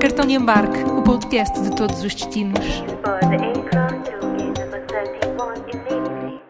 Cartão de embarque, o podcast de todos os destinos. For the aircraft to gate number 31 immediately.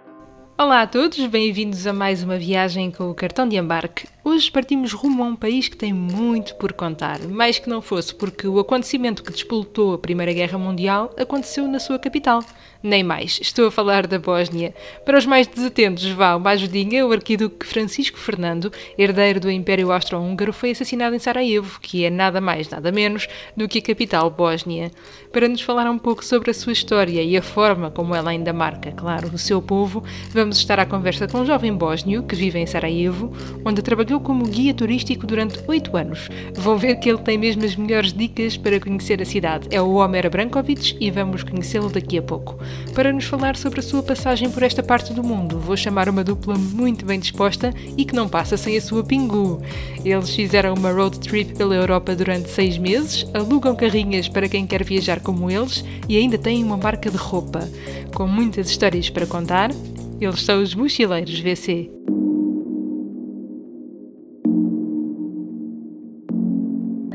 Olá a todos, bem-vindos a mais uma viagem com o cartão de embarque. Hoje partimos rumo a um país que tem muito por contar, mais que não fosse porque o acontecimento que despoltou a Primeira Guerra Mundial aconteceu na sua capital. Nem mais, estou a falar da Bósnia. Para os mais desatentos, vá uma ajudinha, o arquiduque Francisco Fernando, herdeiro do Império Austro-Húngaro, foi assassinado em Sarajevo, que é nada mais, nada menos do que a capital Bósnia. Para nos falar um pouco sobre a sua história e a forma como ela ainda marca, claro, o seu povo, vamos estar à conversa com um jovem bósnio que vive em Sarajevo, onde trabalhou como guia turístico durante oito anos. Vão ver que ele tem mesmo as melhores dicas para conhecer a cidade. É o Homer Brankovic e vamos conhecê-lo daqui a pouco. Para nos falar sobre a sua passagem por esta parte do mundo, vou chamar uma dupla muito bem disposta e que não passa sem a sua pingu. Eles fizeram uma road trip pela Europa durante seis meses, alugam carrinhas para quem quer viajar como eles e ainda têm uma marca de roupa. Com muitas histórias para contar, eles são os Mochileiros VC.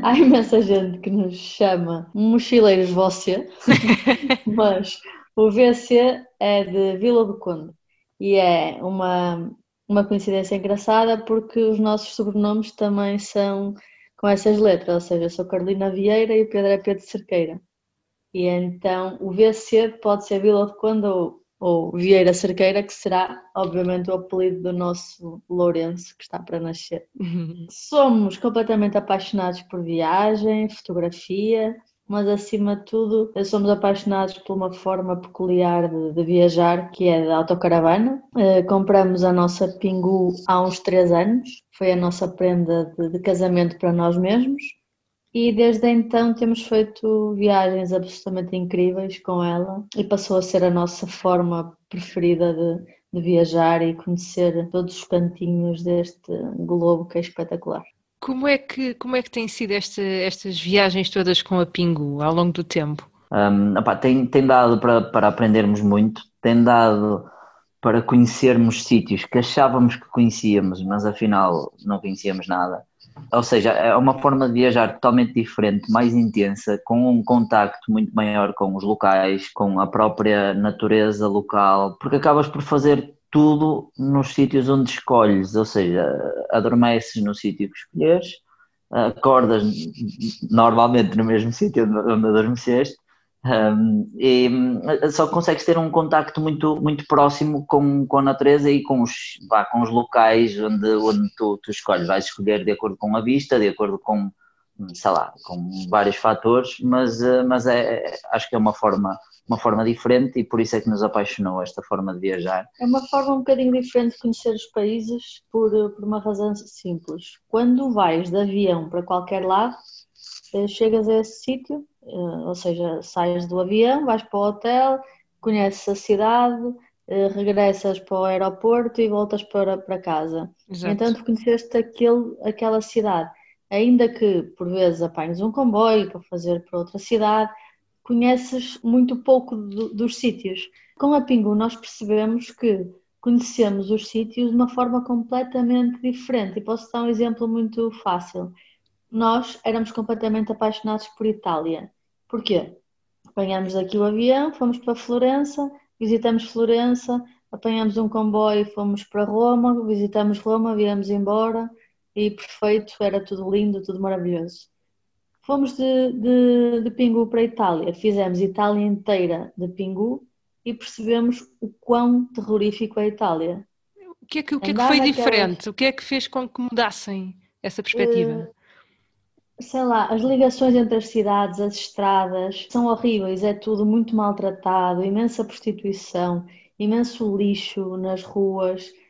Há imensa gente que nos chama mochileiros você, mas o VC é de Vila do Conde e é uma, uma coincidência engraçada porque os nossos sobrenomes também são com essas letras, ou seja, eu sou Carolina Vieira e o Pedro é Pedro Cerqueira. E então o VC pode ser Vila do Conde ou, ou Vieira Cerqueira, que será obviamente o apelido do nosso Lourenço que está para nascer. Somos completamente apaixonados por viagem, fotografia, mas acima de tudo somos apaixonados por uma forma peculiar de, de viajar, que é da autocaravana. Eh, compramos a nossa Pingu há uns três anos, foi a nossa prenda de, de casamento para nós mesmos. E desde então temos feito viagens absolutamente incríveis com ela e passou a ser a nossa forma preferida de, de viajar e conhecer todos os cantinhos deste globo que é espetacular. Como é que, como é que têm sido esta, estas viagens todas com a Pingu ao longo do tempo? Um, opá, tem, tem dado para, para aprendermos muito, tem dado para conhecermos sítios que achávamos que conhecíamos, mas afinal não conhecíamos nada. Ou seja, é uma forma de viajar totalmente diferente, mais intensa, com um contacto muito maior com os locais, com a própria natureza local, porque acabas por fazer tudo nos sítios onde escolhes, ou seja, adormeces no sítio que escolheres, acordas normalmente no mesmo sítio onde adormeceste, um, e só consegues ter um contacto muito, muito próximo com, com a natureza e com os, vá, com os locais onde, onde tu, tu escolhes. Vais escolher de acordo com a vista, de acordo com, sei lá, com vários fatores, mas, mas é, acho que é uma forma, uma forma diferente e por isso é que nos apaixonou esta forma de viajar. É uma forma um bocadinho diferente de conhecer os países por, por uma razão simples. Quando vais de avião para qualquer lado, eh, chegas a esse sítio, eh, ou seja, sais do avião, vais para o hotel, conheces a cidade, eh, regressas para o aeroporto e voltas para, para casa. Exato. Então, conheceste aquele, aquela cidade. Ainda que por vezes apanhes um comboio para fazer para outra cidade, conheces muito pouco do- dos sítios. Com a Pingu, nós percebemos que conhecemos os sítios de uma forma completamente diferente. E posso dar um exemplo muito fácil. Nós éramos completamente apaixonados por Itália. Porquê? Apanhamos aqui o avião, fomos para Florença, visitamos Florença, apanhamos um comboio, fomos para Roma, visitamos Roma, viemos embora e perfeito, era tudo lindo, tudo maravilhoso. Fomos de, de, de Pingu para a Itália, fizemos Itália inteira de Pingu e percebemos o quão terrorífico é a Itália. O que é que, o que, é que foi naquelas- diferente? O que é que fez com que mudassem essa perspectiva? sei lá, as ligações entre as cidades, as estradas, são horríveis, é tudo muito maltratado, imensa prostituição, imenso lixo nas ruas, eh,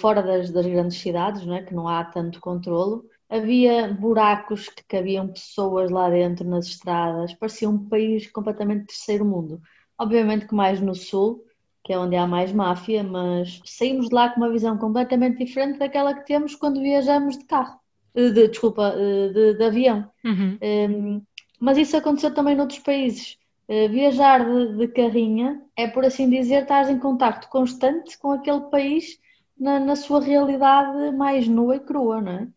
fora das, das grandes cidades, não é? Que não há tanto controlo. Havia buracos que cabiam pessoas lá dentro nas estradas, parecia um país completamente terceiro mundo. Obviamente que mais no sul, que é onde há mais máfia, mas saímos de lá com uma visão completamente diferente daquela que temos quando viajamos de carro. Eh, de- desculpa, eh, de, de avião. Uhum. Um, mas isso aconteceu também noutros países. Uh, viajar de, de carrinha é, por assim dizer, estar em contacto constante com aquele país na, na sua realidade mais nua e crua, não é?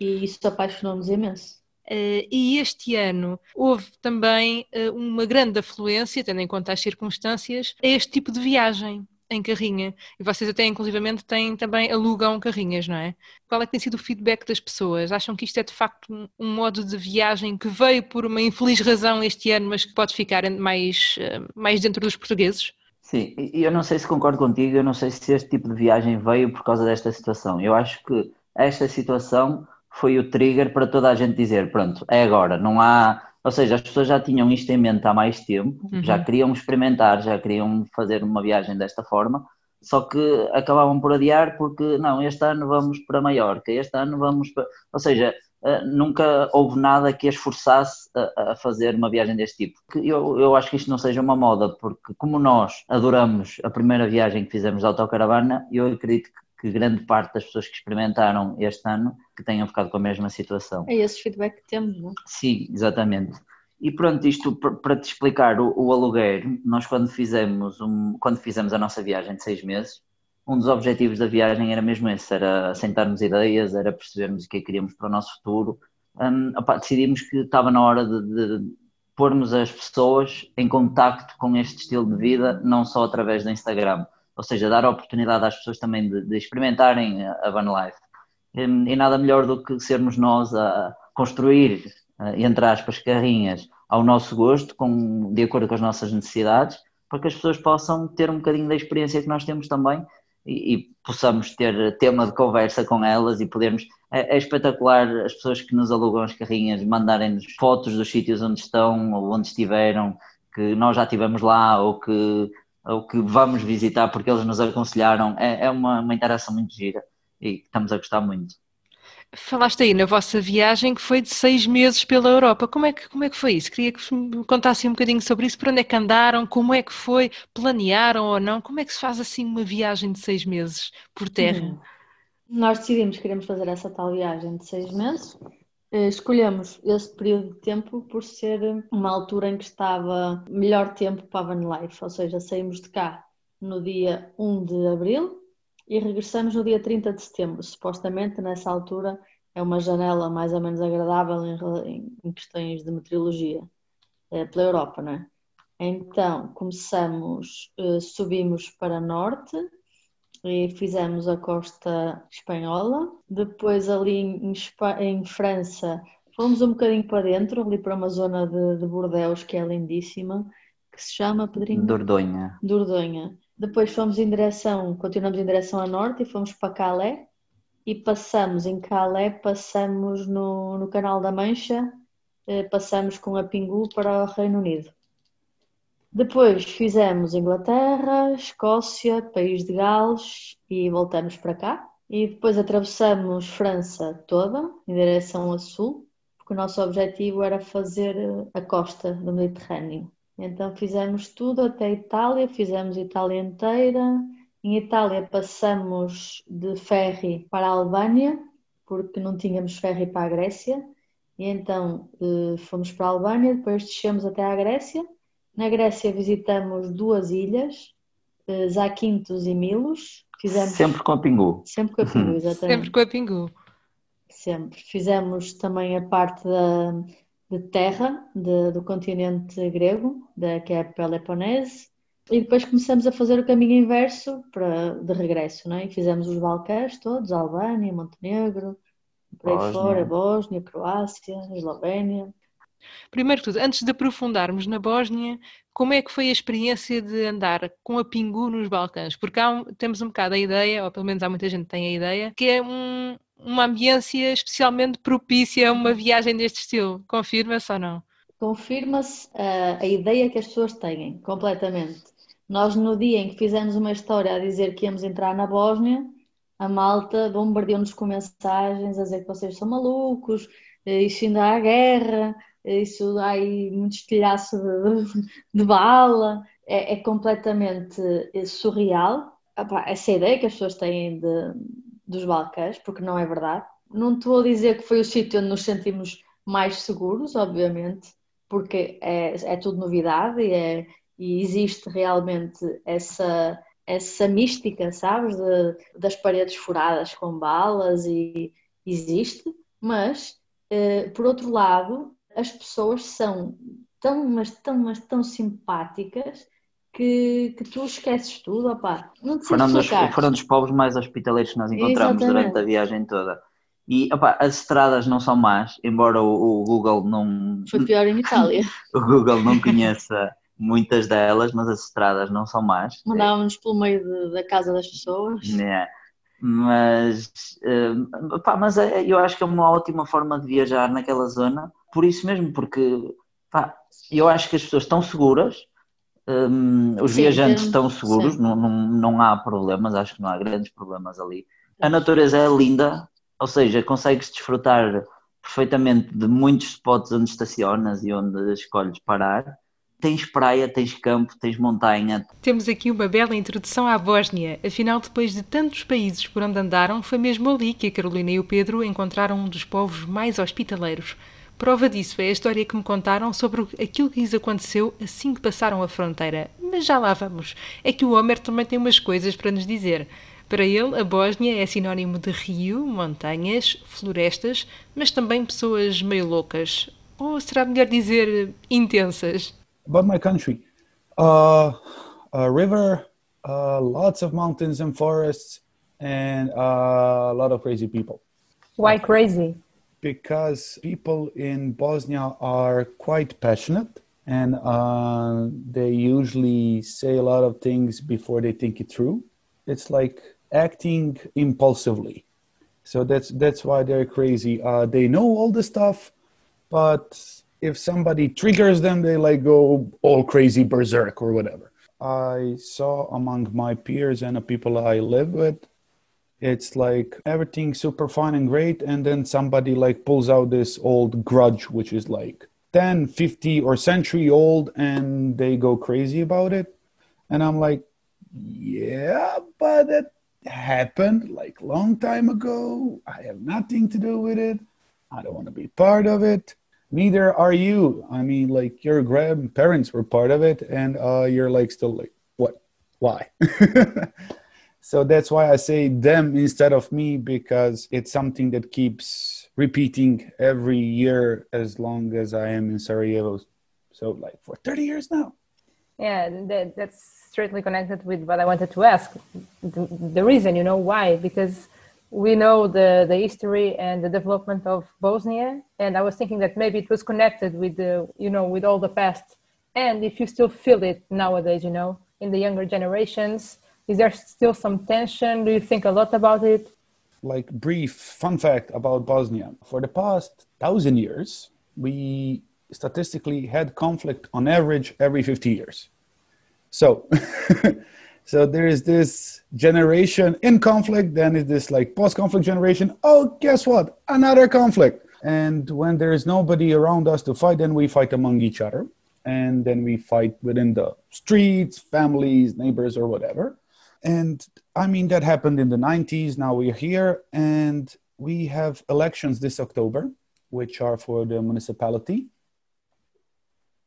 E isso apaixonou-nos imenso. Uh, e este ano houve também uh, uma grande afluência, tendo em conta as circunstâncias, a este tipo de viagem em carrinha. E vocês até inclusivamente têm também, alugam carrinhas, não é? Qual é que tem sido o feedback das pessoas? Acham que isto é de facto um, um modo de viagem que veio por uma infeliz razão este ano, mas que pode ficar mais, uh, mais dentro dos portugueses? Sim, e eu não sei se concordo contigo, eu não sei se este tipo de viagem veio por causa desta situação. Eu acho que esta situação foi o trigger para toda a gente dizer: pronto, é agora, não há. Ou seja, as pessoas já tinham isto em mente há mais tempo, uhum. já queriam experimentar, já queriam fazer uma viagem desta forma, só que acabavam por adiar porque, não, este ano vamos para Maiorca, este ano vamos para. Ou seja, nunca houve nada que as forçasse a, a, fazer uma viagem deste tipo. Eu, eu acho que isto não seja uma moda, porque como nós adoramos a primeira viagem que fizemos de autocaravana, eu acredito que, que grande parte das pessoas que experimentaram este ano que tenham ficado com a mesma situação. É esse feedback que temos, não é? Sim, exatamente. E pronto, isto para te explicar o, o aluguer, nós quando fizemos, um, quando fizemos a nossa viagem de seis meses, um dos objetivos da viagem era mesmo esse, era sentarmos ideias, era percebermos o que é que queríamos para o nosso futuro. Um, opa, decidimos que estava na hora de, de pormos as pessoas em contacto com este estilo de vida, não só através do Instagram, ou seja, dar a oportunidade às pessoas também de, de experimentarem a van life. E, nada melhor do que sermos nós a construir, entre aspas, carrinhas ao nosso gosto, com, de acordo com as nossas necessidades, para que as pessoas possam ter um bocadinho da experiência que nós temos também e, e, possamos ter tema de conversa com elas e podermos. É, é, espetacular as pessoas que nos alugam as carrinhas mandarem-nos fotos dos sítios onde estão ou onde estiveram, que nós já estivemos lá ou que, ou que vamos visitar porque eles nos aconselharam. É, é uma, uma interação muito gira e estamos a gostar muito. Falaste aí na vossa viagem que foi de seis meses pela Europa. Como é que, como é que foi isso? Queria que me contassem um bocadinho sobre isso. Por onde é que andaram? Como é que foi? Planearam ou não? Como é que se faz assim uma viagem de seis meses por terra? Hum. Nós decidimos que queremos fazer essa tal viagem de seis meses. Eh, escolhemos esse período de tempo por ser uma altura em que estava melhor tempo para a van life, ou seja, saímos de cá no dia 1 de abril e regressamos no dia 30 de setembro. Supostamente, nessa altura, é uma janela mais ou menos agradável em, em questões de meteorologia é, pela Europa, não é? Então, começamos, uh, subimos para norte e fizemos a costa espanhola. Depois, ali em, em França, fomos um bocadinho para dentro, ali para uma zona de, de Bordeaux que é lindíssima, que se chama Pedrinho? Dordogne. Dordogne. Depois fomos em direção, continuamos em direção a norte e fomos para Calais e passamos em Calais, passamos no, no Canal da Mancha, eh, passamos com a Pingu para o Reino Unido. Depois fizemos Inglaterra, Escócia, País de Gales e voltamos para cá. E depois atravessamos França toda, em direção a sul, porque o nosso objetivo era fazer a costa do Mediterrâneo. Então fizemos tudo até a Itália, fizemos a Itália inteira. Em Itália passamos de ferry para a Albânia, porque não tínhamos ferry para a Grécia. E então eh, fomos para a Albânia, depois descemos até à Grécia. Na Grécia visitamos duas ilhas, eh, Zakynthos e Milos. Fizemos... Sempre com a Pingu. Sempre com a Pingu, exatamente. Sempre com a Pingu. Sempre. Fizemos também a parte da de terra de, do continente grego, da, que é a Peloponese, e depois começamos a fazer o caminho inverso para, de regresso, não é? E fizemos os Balcãs todos, Albânia, Montenegro, por aí fora, Bósnia, Croácia, Eslovénia. Primeiro que tudo, antes de aprofundarmos na Bósnia, como é que foi a experiência de andar com a Pingu nos Balcãs? Porque um, temos um bocado a ideia, ou pelo menos há muita gente que tem a ideia, que é um, uma ambiência especialmente propícia a uma viagem deste estilo. Confirma-se ou não? Confirma-se uh, a ideia que as pessoas têm, completamente. Nós, no dia em que fizemos uma história a dizer que íamos entrar na Bósnia, a malta bombardeou-nos com mensagens a dizer que vocês são malucos, eh, isso ainda há guerra, eh, isso há aí muito estilhaço de, de bala. É, é completamente surreal. Essa ideia que as pessoas têm de, dos Balcãs, porque não é verdade. Não estou a dizer que foi o sítio onde nos sentimos mais seguros, obviamente, porque é, é tudo novidade e, é, e existe realmente essa, essa mística, sabes, de, das paredes furadas com balas e existe, mas uh, por outro lado as pessoas são tão, mas tão, mas tão simpáticas que, que tu esqueces tudo, opá. Não te foram, dos, foram dos povos mais hospitaleiros que nós encontramos Exatamente. durante a viagem toda. E opa, as estradas não são más, embora o, o, Google não. Foi pior em Itália. o Google não conheça muitas delas, mas as estradas não são más. Mandávamos pelo meio de, da casa das pessoas. É. Mas, uh, opa, mas é, eu acho que é uma ótima forma de viajar naquela zona, por isso mesmo, porque pá, eu acho que as pessoas estão seguras, um, os sim, viajantes sim. estão seguros, não, não, não há problemas, acho que não há grandes problemas ali. A natureza é linda, ou seja, consegues desfrutar perfeitamente de muitos spots onde estacionas e onde escolhes parar. Tens praia, tens campo, tens montanha. Temos aqui uma bela introdução à Bósnia. Afinal, depois de tantos países por onde andaram, foi mesmo ali que a Carolina e o Pedro encontraram um dos povos mais hospitaleiros. Prova disso é a história que me contaram sobre aquilo que lhes aconteceu assim que passaram a fronteira. Mas já lá vamos. É que o Homer também tem umas coisas para nos dizer. Para ele, a Bósnia é sinónimo de rio, montanhas, florestas, mas também pessoas meio loucas. Ou será melhor dizer intensas? About my country. Uh, a river, uh, lots of mountains and forests, and uh, a lot of crazy people. Why crazy? Because people in Bosnia are quite passionate and uh, they usually say a lot of things before they think it through. It's like acting impulsively. So that's that's why they're crazy. Uh, they know all the stuff, but if somebody triggers them, they like go all crazy berserk or whatever. I saw among my peers and the people I live with, it's like everything super fun and great, and then somebody like pulls out this old grudge, which is like 10, 50 or century old, and they go crazy about it. And I'm like, yeah, but it happened like long time ago. I have nothing to do with it. I don't want to be part of it. Neither are you. I mean, like your grandparents were part of it, and uh, you're like still like, what? Why? so that's why I say them instead of me because it's something that keeps repeating every year as long as I am in Sarajevo. So like for 30 years now. Yeah, that, that's strictly connected with what I wanted to ask. The, the, reason, you know, why? Because we know the, the history and the development of Bosnia, and I was thinking that maybe it was connected with the, you know, with all the past. And if you still feel it nowadays, you know, in the younger generations, is there still some tension? Do you think a lot about it? Like brief fun fact about Bosnia: for the past thousand years, we statistically had conflict on average every 50 years. So, so there is this generation in conflict, then is this like post-conflict generation. Oh, guess what? Another conflict. And when there is nobody around us to fight, then we fight among each other. And then we fight within the streets, families, neighbors, or whatever. And I mean, that happened in the 90s. Now we're here and we have elections this October, which are for the municipality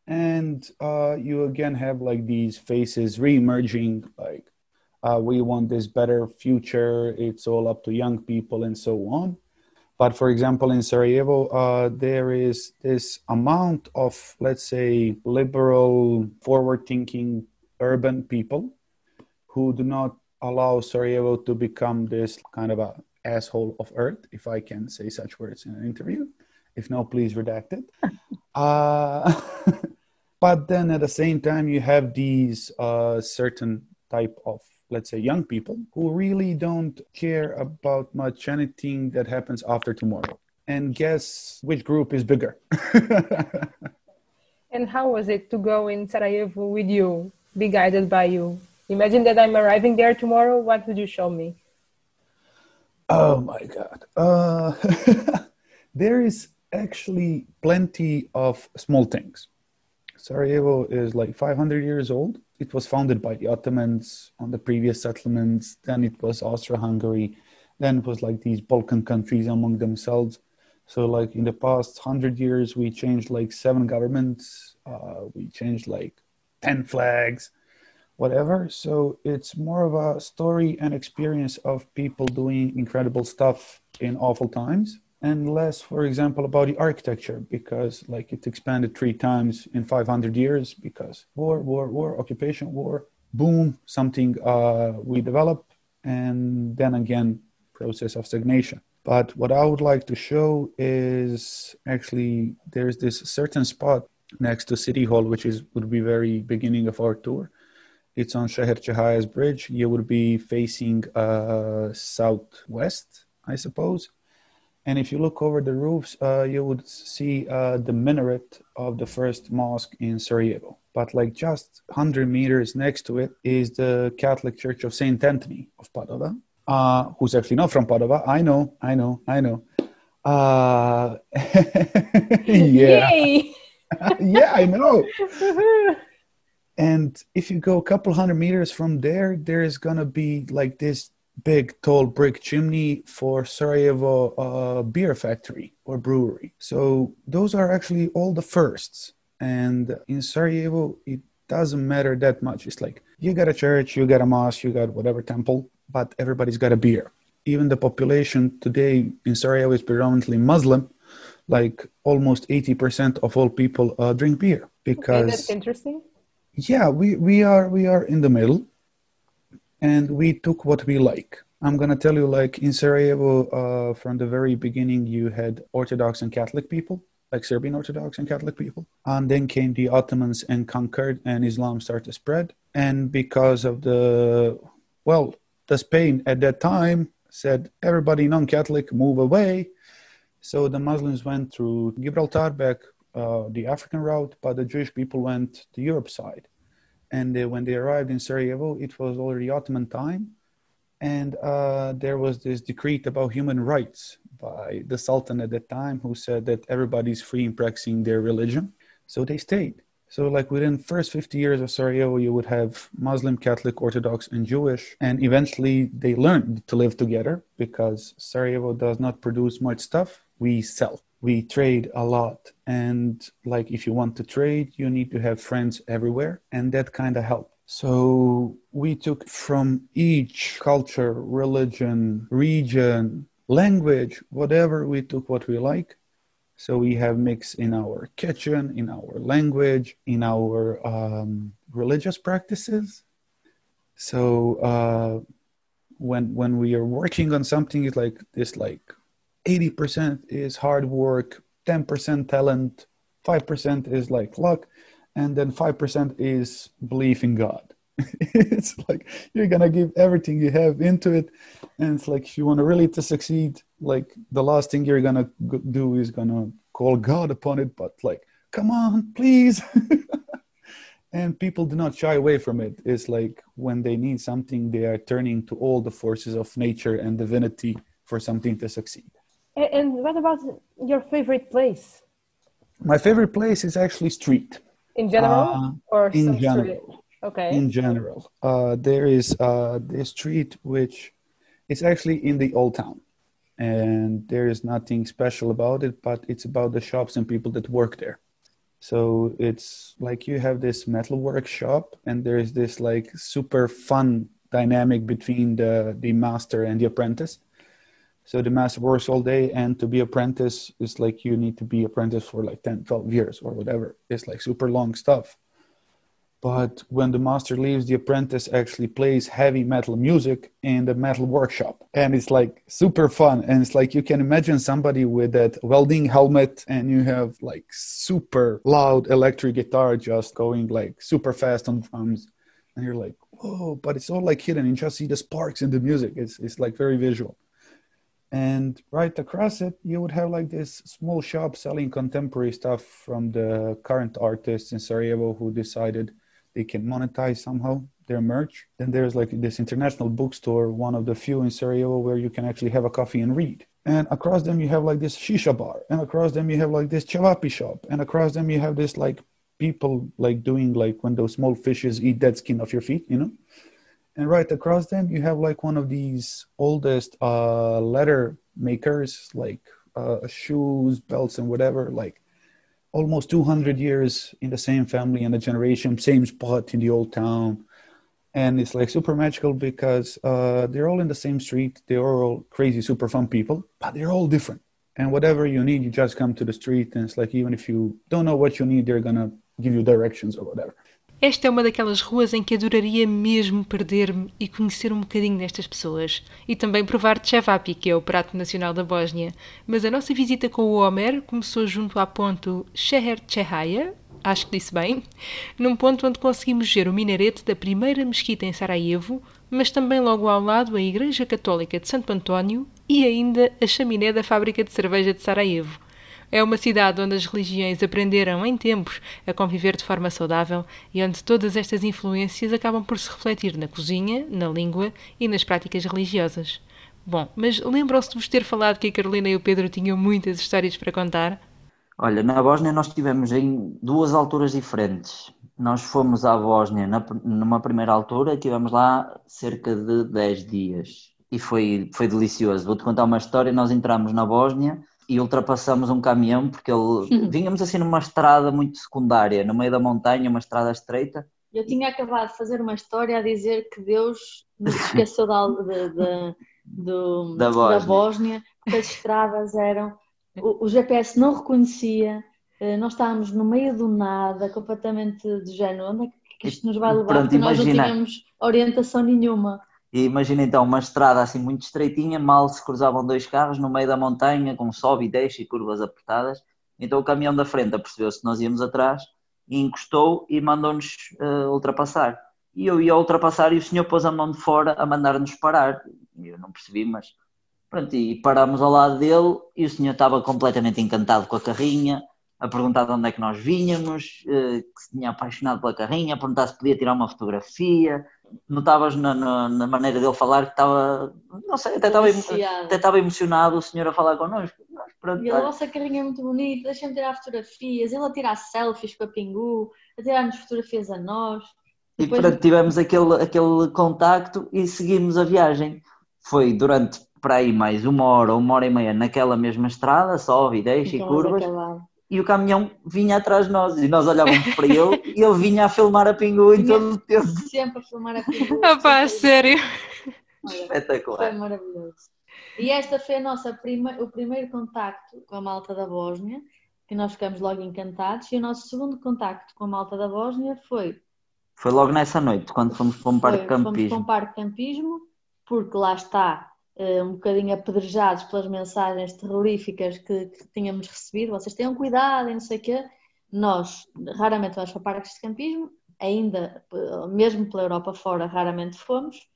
and uh, you again have like these faces re-emerging like uh, we want this better future it's all up to young people and so on but for example in sarajevo uh, there is this amount of let's say liberal forward thinking urban people who do not allow sarajevo to become this kind of a asshole of earth if i can say such words in an interview. If no please redact it. Uh, but then at the same time you have these uh, certain type of let's say young people who really don't care about much anything that happens after tomorrow. And guess which group is bigger? And how was it to go in sarajevo with you be guided by you imagine that i'm arriving there tomorrow what would you show me oh my god uh, there is actually plenty of small things Sarajevo is like 500 years old. It was founded by the Ottomans on the previous settlements. Then it was Austria-Hungary. Then it was like these Balkan countries among themselves. So like in the past hundred years, we changed like seven governments. Uh, we changed like ten flags. Whatever. So it's more of a story and experience of people doing incredible stuff in awful times and less, for example, about the architecture because like it expanded three times in 500 years because war, war, war, occupation, war, boom, something uh, we develop, and then again, process of stagnation. But what I would like to show is actually there's this certain spot next to City Hall, which is would be very beginning of our tour. It's on Sheher Chahaya's bridge. You would be facing uh, southwest, I suppose. And if you look over the roofs, uh, you would see uh, the minaret of the first mosque in Sarajevo. But like just 100 meters next to it is the Catholic Church of Saint Anthony of Padova, uh, who's actually not from Padova. I know, I know, I know. Uh, yeah, yeah, I know. and if you go a couple hundred meters from there, there is gonna be like this big tall brick chimney for Sarajevo uh, beer factory or brewery. So those are actually all the firsts. And in Sarajevo, it doesn't matter that much. It's like you got a church, you got a mosque, you got whatever temple, but everybody's got a beer. Even the population today in Sarajevo is predominantly Muslim. Like almost 80% of all people uh, drink beer because Okay, that's interesting. Yeah we we are we are in the middle and we took what we like. I'm gonna tell you like in sarajevo uh, from the very beginning you had orthodox and catholic people like serbian orthodox and catholic people and then came the ottomans and conquered and islam started to spread. And because of the well the spain at that time said everybody non-catholic move away. So the muslims went through gibraltar back uh, the african route but the jewish people went the europe side and uh, when they arrived in Sarajevo, it was already Ottoman time, and uh, there was this decree about human rights by the Sultan at that time, who said that everybody's free in practicing their religion. So they stayed. So, like within first 50 years of Sarajevo, you would have Muslim, Catholic, Orthodox, and Jewish, and eventually they learned to live together because Sarajevo does not produce much stuff. We sell we trade a lot. And like if you want to trade you need to have friends everywhere and that kind of helped. So we took from each culture religion region language whatever we took what we like. So we have mix in our kitchen in our language in our um, religious practices. So uh, when when we are working on something it's like this like 80% is hard work, 10% talent, 5% is like luck, and then 5% is belief in God. it's like you're gonna give everything you have into it, and it's like if you want to really to succeed, like the last thing you're gonna do is gonna call God upon it. But like, come on, please. and people do not shy away from it. It's like when they need something, they are turning to all the forces of nature and divinity for something to succeed. And what about your favorite place My favorite place is actually street. in general, Uh, or in general. street? Okay. In general, uh, there is uh, this street which is actually in the old town, and there is nothing special about it, but it's about the shops and people that work there. So it's like you have this metal workshop, and there is this like super fun dynamic between the the master and the apprentice. So the master works all day, and to be apprentice is like you need to be apprentice for like 10, 12 years or whatever. It's like super long stuff. But when the master leaves, the apprentice actually plays heavy metal music in the metal workshop. And it's like super fun. And it's like you can imagine somebody with that welding helmet and you have like super loud electric guitar just going like super fast on drums. And you're like, whoa, but it's all like hidden. You just see the sparks in the music. It's, it's like very visual. And right across it, you would have like this small shop selling contemporary stuff from the current artists in Sarajevo who decided they can monetize somehow their merch. Then there's like this international bookstore, one of the few in Sarajevo where you can actually have a coffee and read. And across them you have like this shisha bar, and across them you have like this chavapi shop, and across them you have this like people like doing like when those small fishes eat dead skin off your feet, you know. And right across them you have like one of these oldest uh, leather makers, like uh, shoes, belts, and whatever, like almost 200 years in the same family and a generation, same spot in the old town. and it's like super magical because uh, they're all in the same street. They're all crazy, super fun people, but they're all different. And whatever you need, you just come to the street, and it's like even if you don't know what you need, they're gonna give you directions or whatever. Esta é uma daquelas ruas em que adoraria mesmo perder-me e conhecer um bocadinho destas pessoas. E também provar cevapi, que é o prato nacional da Bósnia. Mas a nossa visita com o Homer começou junto à ponte Sheher acho que disse bem, num ponto onde conseguimos ver o minarete da primeira mesquita em Sarajevo, mas também logo ao lado a Igreja Católica de Santo António e ainda a chaminé da fábrica de cerveja de Sarajevo. É uma cidade onde as religiões aprenderam em tempos a conviver de forma saudável e onde todas estas influências acabam por se refletir na cozinha, na língua e nas práticas religiosas. Bom, mas lembram-se de vos ter falado que a Carolina e o Pedro tinham muitas histórias para contar? Olha, na Bósnia nós estivemos em duas alturas diferentes. Nós fomos à Bósnia na, numa primeira altura, estivemos lá cerca de 10 dias e foi, foi delicioso. Vou-te contar uma história. Nós entramos na Bósnia e ultrapassamos um caminhão porque ele vínhamos assim numa estrada muito secundária, no meio da montanha, uma estrada estreita. Eu tinha acabado de fazer uma história a dizer que Deus nos esqueceu da, de, de, Da Bósnia. da Bósnia, porque as estradas eram. O, o GPS não reconhecia, eh, nós estávamos no meio do nada, completamente de género. Onde é que isto nos vai levar? Pronto, porque nós não tínhamos orientação nenhuma. E imagina então uma estrada assim muito estreitinha, mal se cruzavam dois carros no meio da montanha, com sobe e desce e curvas apertadas. Então o caminhão da frente apercebeu-se que nós íamos atrás e encostou e mandou-nos eh, ultrapassar. E eu ia ultrapassar e o senhor pôs a mão de fora a mandar-nos parar. Eu não percebi, mas pronto, e parámos ao lado dele e o senhor estava completamente encantado com a carrinha, a perguntar de onde é que nós vínhamos, eh, que se tinha apaixonado pela carrinha, a perguntar se podia tirar uma fotografia. Notavas na, na, na maneira dele falar que estava, não sei, até estava, até estava emocionado o senhor a falar connosco. Pronto, E a olha, vossa carrinha é muito bonita, deixem-me tirar fotografias, ele a tirar selfies com a Pingu, a tirar-nos fotografias a nós. E Depois- pronto, tivemos aquele, aquele contacto e seguimos a viagem. Foi durante para aí mais uma hora, uma hora e meia naquela mesma estrada, sobe e deixa e Então, curvas, acabar. E o caminhão vinha atrás de nós e nós olhávamos para ele e ele vinha a filmar a Pingu em Vinha- todo o tempo. Sempre a filmar a Pingu. Ah pá, sério? Olha, Espetacular. Foi maravilhoso. E esta foi a nossa prima, o primeiro contacto com a malta da Bósnia, que nós ficamos logo encantados, e o nosso segundo contacto com a malta da Bósnia foi, Foi logo nessa noite, quando fomos para um parque de foi fomos para um campismo. parque de campismo, porque lá está um bocadinho apedrejados pelas mensagens terroríficas que, que tínhamos recebido, vocês tenham cuidado e não sei o quê. Nós raramente vamos para parques de campismo, ainda, eh, mesmo pela Europa fora, raramente fomos,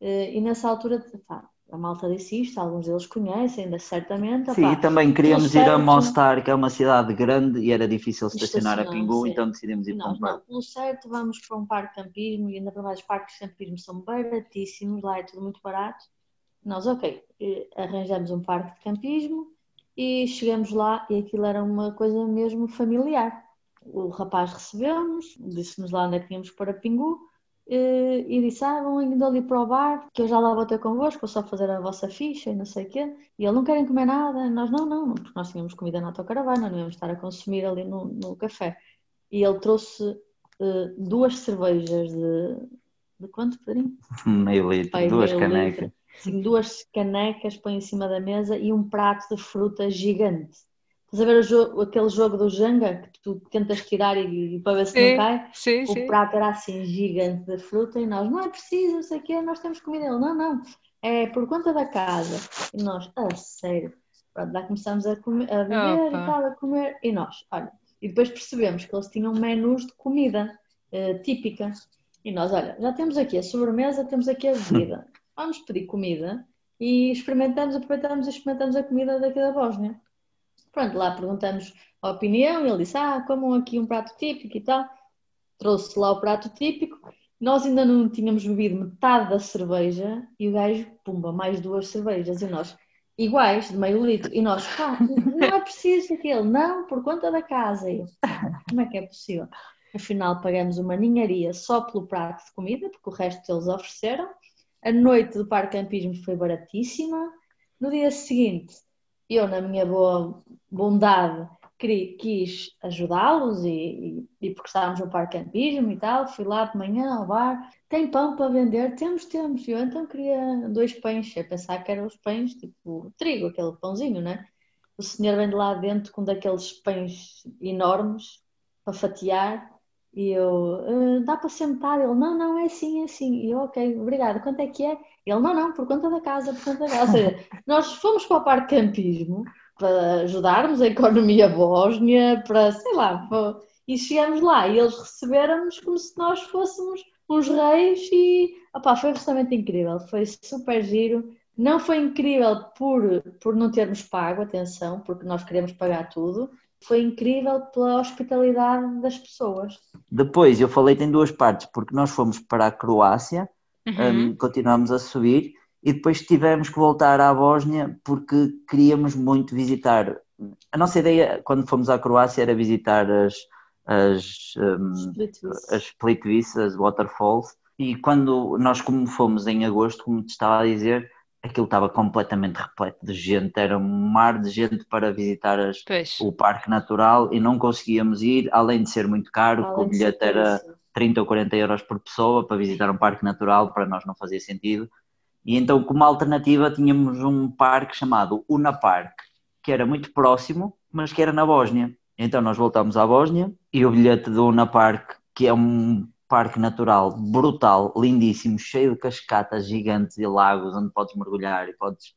Eh, e nessa altura, pá, a malta disse isto, alguns deles conhecem, ainda certamente. Sim, e também queríamos ir a. Mostar, que é uma cidade grande e era difícil estacionar a Pingu, então decidimos ir para Nós um não, parque. pelo certo, vamos para um parque de campismo e ainda para mais os parques de campismo são baratíssimos, lá é tudo muito barato. Nós, ok, eh, arranjamos um parque de campismo e chegamos lá e aquilo era uma coisa mesmo familiar. O rapaz recebeu-nos, disse-nos lá onde é que tínhamos para Pingu eh, e disse: Ah, vão indo ali para o bar, que eu já lá vou ter convosco, vou só fazer a vossa ficha e não sei o quê. E ele não querem comer nada. Nós, não, não, porque nós tínhamos comida na autocaravana, não íamos estar a consumir ali no, no café. E ele trouxe eh, duas cervejas de. De quanto, Pedrinho? Meio litro, Pai, duas meio canecas. litro. Assim, duas canecas põe em cima da mesa e um prato de fruta gigante. Estás a ver jogo- aquele jogo do Jenga que tu tentas tirar e, e para ver se Sim, não cai? sim, O sim. prato era assim gigante de fruta e nós, não é preciso, não sei o quê, nós temos comida. Ele, não, não, é por conta da casa. E nós, a sério. Pronto, lá começamos a, comer, a beber Opa. e tal, a comer. E nós, olha, e depois percebemos que eles tinham menus de comida eh, típica. E nós, olha, já temos aqui a sobremesa, temos aqui a bebida. Vamos pedir comida e experimentamos, aproveitamos e experimentamos a comida daqui da Bósnia. Pronto, lá perguntamos a opinião ele disse, ah, comam aqui um prato típico e tal. Trouxe lá o prato típico. Nós ainda não tínhamos bebido metade da cerveja e o gajo, pumba, mais duas cervejas. E nós, iguais, de meio litro. E nós, pá, não é preciso aquele, não, por conta da casa. E eu, como é que é possível? Afinal, pagamos uma ninharia só pelo prato de comida, porque o resto eles ofereceram. A noite do parque campismo foi baratíssima. No dia seguinte, eu, na minha boa bondade, quis ajudá-los e, e, e porque estávamos no parque campismo e tal, fui lá de manhã ao bar, tem pão para vender? Temos, temos. Eu então queria dois pães, a pensar que eram os pães tipo trigo, aquele pãozinho, né? O senhor vem de lá dentro com daqueles pães enormes para fatiar e eu, "Ah, dá para metade? Ele, não, não, é assim, é assim. E eu, ok, obrigado. Quanto é que é? Ele, não, não, por conta da casa, por conta da casa. Ou seja, nós fomos para o parque campismo para ajudarmos a economia bósnia, para, sei lá, para- e chegamos lá e eles receberam-nos como se nós fôssemos uns reis e, opá, foi absolutamente incrível, foi super giro. Não foi incrível por, por não termos pago, atenção, porque nós queremos pagar tudo. Foi incrível pela hospitalidade das pessoas. Depois eu falei tem duas partes, porque nós fomos para a Croácia, Uhum. um, continuámos a subir e depois tivemos que voltar à Bósnia porque queríamos muito visitar. A nossa ideia quando fomos à Croácia era visitar as, as, um, as Plitvice, as Waterfalls, e quando nós como fomos em agosto, como te estava a dizer, aquilo estava completamente repleto de gente, era um mar de gente para visitar as, o parque natural e não conseguíamos ir, além de ser muito caro, porque o bilhete era caríssimo. 30 ou 40 euros por pessoa para visitar um parque natural, para nós não fazia sentido. E então, como alternativa, tínhamos um parque chamado Una Park, que era muito próximo, mas que era na Bósnia. Então, nós voltámos à Bósnia e o bilhete do Una Park, que é um parque natural brutal, lindíssimo, cheio de cascatas gigantes e lagos onde podes mergulhar e podes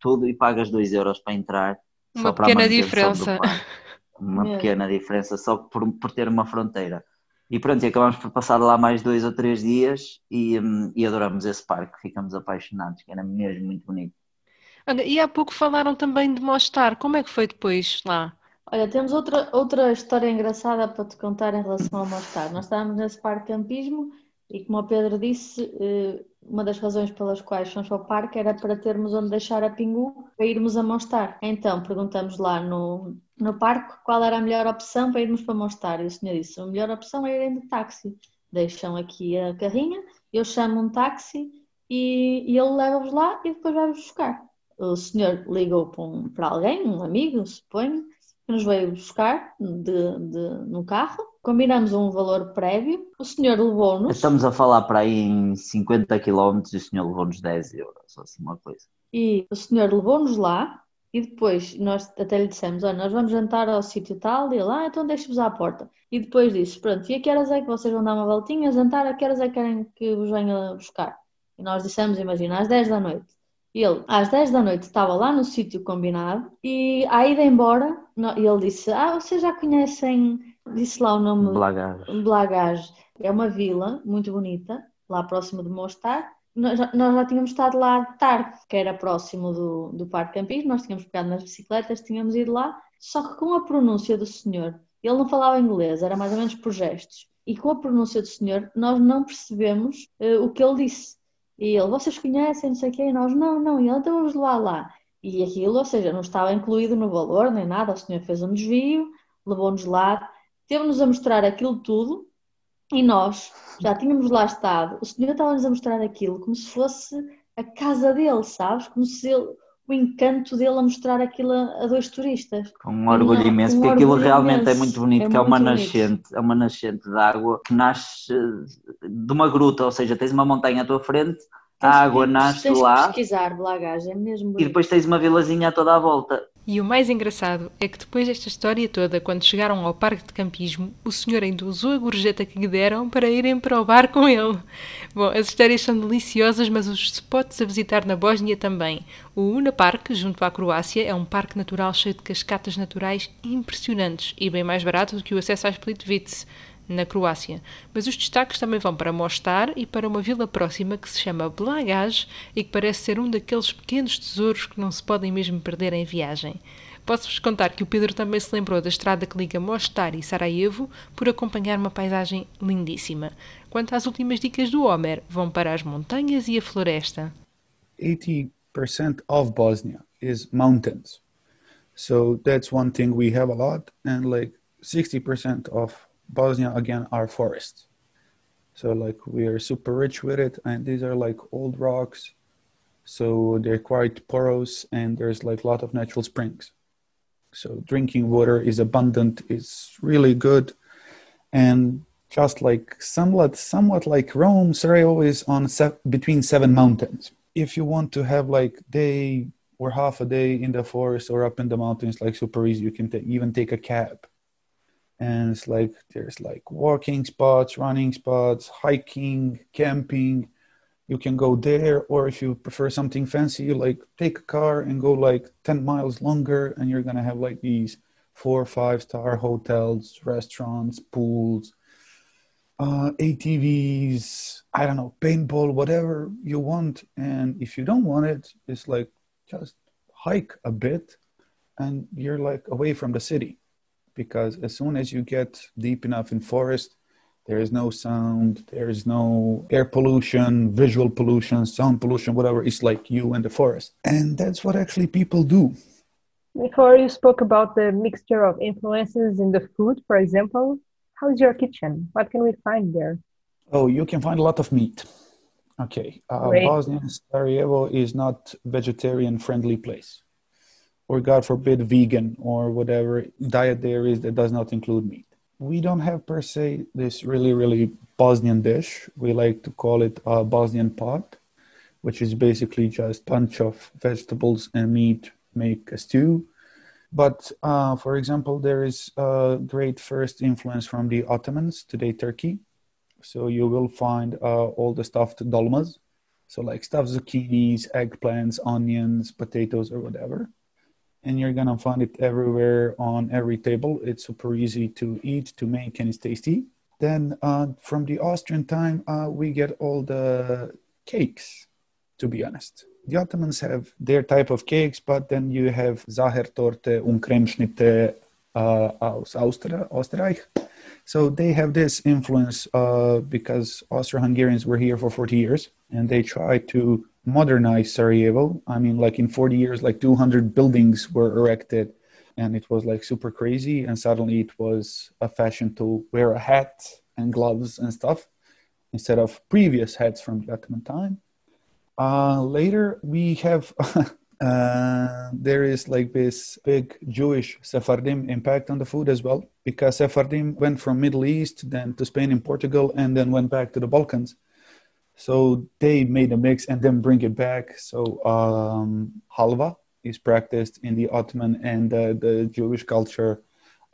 tudo, e pagas 2 euros para entrar. Uma só para a pequena diferença. parque. Uma Mesmo. pequena diferença só por, por ter uma fronteira. E pronto, e acabamos por passar lá mais dois ou três dias e, hum, e adoramos esse parque, ficamos apaixonados, que era mesmo muito bonito. Olha, e há pouco falaram também de Mostar. Como é que foi depois lá? Olha, temos outra, outra história engraçada para te contar em relação ao Mostar. Nós estávamos nesse parque de campismo e, como o Pedro disse, eh, uma das razões pelas quais fomos ao parque era para termos onde deixar a Pingu para irmos a Mostar. Então, perguntamos lá no, no parque qual era a melhor opção para irmos para Mostar. E o senhor disse: a melhor opção é irem de táxi. Deixam aqui a carrinha, eu chamo um táxi e, e ele leva-vos lá e depois vai-vos buscar. O senhor ligou para, um- para alguém, um amigo, suponho, que nos veio buscar de, de, no carro. Combinamos um valor prévio. O senhor levou-nos Estamos a falar para aí em 50 km e o senhor levou-nos 10 euros, ou assim uma coisa. e o senhor levou-nos lá. E depois nós até lhe dissemos: Olha, nós vamos jantar ao sítio tal. E ele, ah, então deixe-vos à porta. E depois disse: Pronto, e a que horas é que vocês vão dar uma voltinha, jantar? A que horas é que querem que vos venha buscar? E nós dissemos: Imagina, às 10 da noite. Ele, às 10 da noite, estava lá no sítio combinado. E à ida embora, ele disse: Ah, vocês já conhecem. Disse lá o nome. Blagaj. Blagaj é uma vila muito bonita, lá próximo de Mostar. Nós já, nós já tínhamos estado lá de tarde, que era próximo do, do Parque Campismo, nós tínhamos pegado nas bicicletas, tínhamos ido lá, só que com a pronúncia do senhor, ele não falava inglês, era mais ou menos por gestos, e com a pronúncia do senhor, nós não percebemos eh, o que ele disse. E ele, vocês conhecem, não sei o quê, e nós, não, não, e ele, então vamos lá lá. E aquilo, ou seja, não estava incluído no valor nem nada, o senhor fez um desvio, levou-nos lá, teve-nos a mostrar aquilo tudo e nós já tínhamos lá estado. O senhor estava-nos a mostrar aquilo como se fosse a casa dele, sabes? Como se ele, o encanto dele a mostrar aquilo a, a dois turistas. Com um orgulho Um imenso, orgulho porque aquilo realmente é imenso, muito bonito, é que é uma bonito. nascente, é uma nascente de água que nasce eh, de uma gruta, ou seja, tens uma montanha à tua frente, a Tens água que- nasce tens lá pesquisar, Blagagem, é mesmo e bonito. depois tens uma vilazinha a toda a volta. E o mais engraçado é que depois desta história toda, quando chegaram ao parque de campismo, o senhor ainda usou a gorjeta que lhe deram para irem para o bar com ele. Bom, as histórias são deliciosas, mas os spots a visitar na Bósnia também. O Una Park, junto à Croácia, é um parque natural cheio de cascatas naturais impressionantes e bem mais barato do que o acesso às Plitvice, na Croácia. Mas os destaques também vão para Mostar e para uma vila próxima que se chama Blagaj e que parece ser um daqueles pequenos tesouros que não se podem mesmo perder em viagem. Posso-vos contar que o Pedro também se lembrou da estrada que liga Mostar e Sarajevo por acompanhar uma paisagem lindíssima. Quanto às últimas dicas do Homer, vão para as montanhas e a floresta. 80% of Bosnia is mountains. So that's one thing we have a lot. And like 60% of Bosnia, again, are forests. So like we are super rich with it. And these are like old rocks. So they're quite porous and there's like a lot of natural springs. So drinking water is abundant, it's really good. And just like somewhat, somewhat like Rome, Sarajevo is on se- between seven mountains. If you want to have like day or half a day in the forest or up in the mountains, like super easy, you can ta- even take a cab. And it's like there's like walking spots, running spots, hiking, camping. You can go there, or if you prefer something fancy, you like take a car and go like 10 miles longer, and you're gonna have like these four or five star hotels, restaurants, pools, uh, ATVs, I don't know, paintball, whatever you want. And if you don't want it, it's like just hike a bit and you're like away from the city. Because as soon as you get deep enough in forest, there is no sound, there is no air pollution, visual pollution, sound pollution, whatever. It's like you and the forest. And that's what actually people do. Before you spoke about the mixture of influences in the food, for example, how's your kitchen? What can we find there? Oh, you can find a lot of meat. Okay, uh, Bosnia and Sarajevo is not vegetarian friendly place, or God forbid, vegan or whatever diet there is that does not include meat. We don't have per se this really really Bosnian dish. We like to call it a Bosnian pot, which is basically just bunch of vegetables and meat make a stew. But uh, for example, there is a great first influence from the Ottomans, today Turkey. So you will find uh, all the stuffed dolmas, so like stuffed zucchinis, eggplants, onions, potatoes, or whatever. And you're gonna find it everywhere on every table. It's super easy to eat, to make, and it's tasty. Then uh, from the Austrian time, uh, we get all the cakes. To be honest, the Ottomans have their type of cakes, but then you have Zahertorte und Cremschnitte uh, aus Austria, Österreich. So they have this influence uh, because Austro-Hungarians were here for 40 years, and they tried to modernize Sarajevo. I mean, like in 40 years, like 200 buildings were erected, and it was like super crazy. And suddenly, it was a fashion to wear a hat and gloves and stuff instead of previous hats from the Ottoman time. Uh, later, we have uh, there is like this big Jewish Sephardim impact on the food as well, because Sephardim went from Middle East, then to Spain and Portugal, and then went back to the Balkans. So they made a mix and then bring it back. So um, halva is practiced in the Ottoman and uh, the Jewish culture,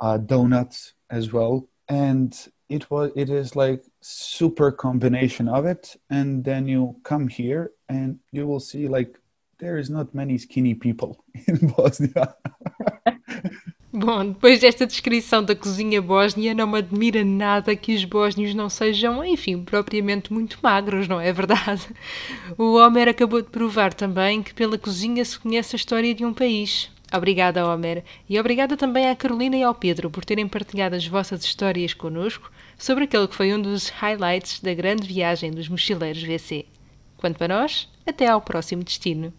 uh, donuts as well, and it was it is like super combination of it. And then you come here and you will see like there is not many skinny people in Bosnia. Bom, depois desta descrição da cozinha bósnia, não me admira nada que os bósnios não sejam, enfim, propriamente muito magros, não é verdade? O Homer acabou de provar também que pela cozinha se conhece a história de um país. Obrigada, Homer, e obrigada também à Carolina e ao Pedro por terem partilhado as vossas histórias connosco sobre aquele que foi um dos highlights da grande viagem dos mochileiros VC. Quanto a nós, até ao próximo destino.